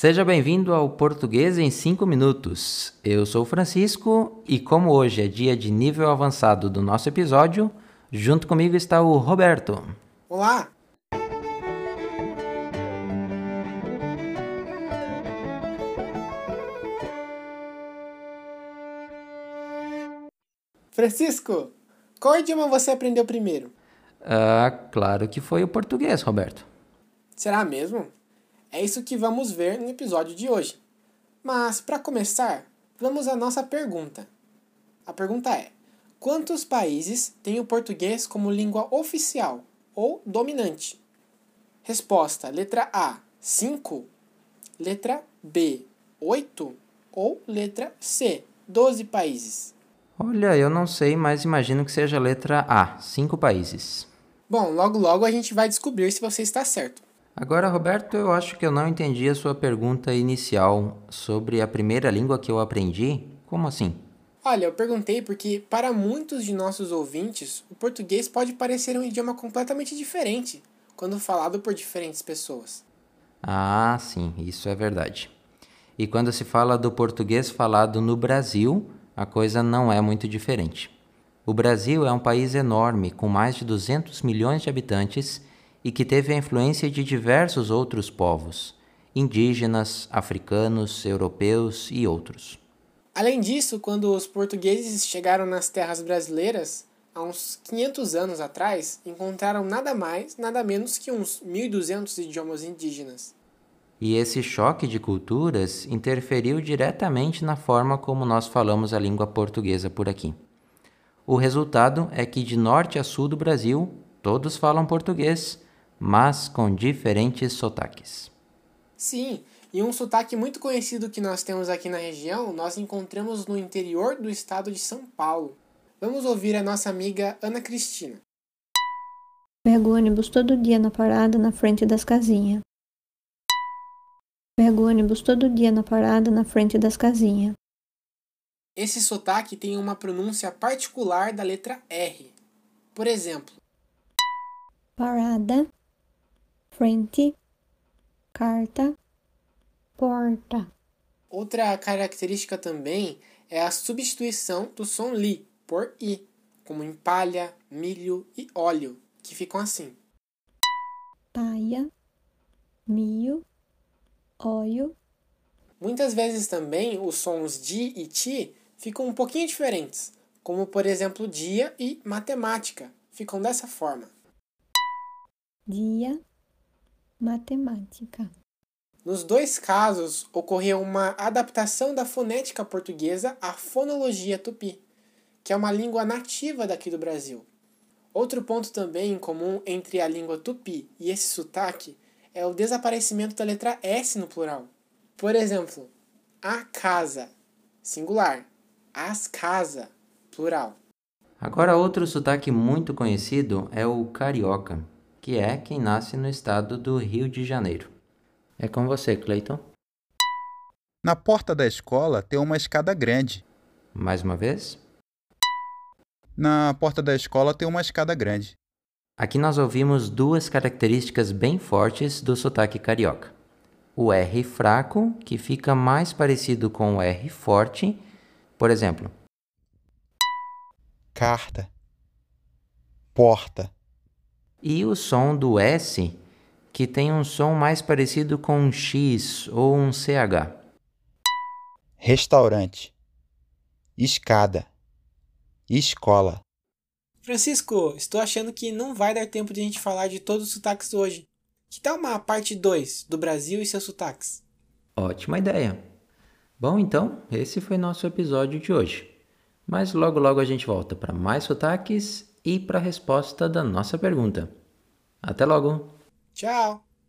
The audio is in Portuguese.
Seja bem-vindo ao Português em 5 Minutos. Eu sou o Francisco e, como hoje é dia de nível avançado do nosso episódio, junto comigo está o Roberto. Olá! Francisco, qual idioma você aprendeu primeiro? Ah, claro que foi o português, Roberto. Será mesmo? É isso que vamos ver no episódio de hoje. Mas, para começar, vamos à nossa pergunta. A pergunta é: quantos países têm o português como língua oficial ou dominante? Resposta: letra A, 5, letra B, 8 ou letra C, 12 países. Olha, eu não sei, mas imagino que seja a letra A, cinco países. Bom, logo logo a gente vai descobrir se você está certo. Agora, Roberto, eu acho que eu não entendi a sua pergunta inicial sobre a primeira língua que eu aprendi. Como assim? Olha, eu perguntei porque para muitos de nossos ouvintes, o português pode parecer um idioma completamente diferente quando falado por diferentes pessoas. Ah, sim, isso é verdade. E quando se fala do português falado no Brasil, a coisa não é muito diferente. O Brasil é um país enorme, com mais de 200 milhões de habitantes e que teve a influência de diversos outros povos, indígenas, africanos, europeus e outros. Além disso, quando os portugueses chegaram nas terras brasileiras, há uns 500 anos atrás, encontraram nada mais, nada menos que uns 1.200 idiomas indígenas. E esse choque de culturas interferiu diretamente na forma como nós falamos a língua portuguesa por aqui. O resultado é que de norte a sul do Brasil, todos falam português, mas com diferentes sotaques. Sim, e um sotaque muito conhecido que nós temos aqui na região, nós encontramos no interior do estado de São Paulo. Vamos ouvir a nossa amiga Ana Cristina. Pego ônibus todo dia na parada na frente das casinhas. Pego ônibus todo dia na parada na frente das casinhas. Esse sotaque tem uma pronúncia particular da letra R. Por exemplo, Parada, frente, carta, porta. outra característica também é a substituição do som li por i, como em palha, milho e óleo, que ficam assim. Paia, milho, óleo, Muitas vezes também os sons di e ti ficam um pouquinho diferentes, como por exemplo dia e matemática, ficam dessa forma. dia, matemática. Nos dois casos, ocorreu uma adaptação da fonética portuguesa à fonologia tupi, que é uma língua nativa daqui do Brasil. Outro ponto também em comum entre a língua tupi e esse sotaque é o desaparecimento da letra S no plural. Por exemplo, a casa, singular, as casa, plural. Agora, outro sotaque muito conhecido é o carioca, que é quem nasce no estado do Rio de Janeiro. É com você, Clayton. Na porta da escola tem uma escada grande. Mais uma vez. Na porta da escola tem uma escada grande. Aqui nós ouvimos duas características bem fortes do sotaque carioca. O R fraco, que fica mais parecido com o R forte. Por exemplo, Carta. Porta. E o som do S, que tem um som mais parecido com um X ou um CH. Restaurante. Escada. Escola. Francisco, estou achando que não vai dar tempo de a gente falar de todos os sotaques hoje. Que tal uma parte 2 do Brasil e seus sotaques? Ótima ideia! Bom, então, esse foi nosso episódio de hoje. Mas logo logo a gente volta para mais sotaques e para a resposta da nossa pergunta. Até logo! Tchau!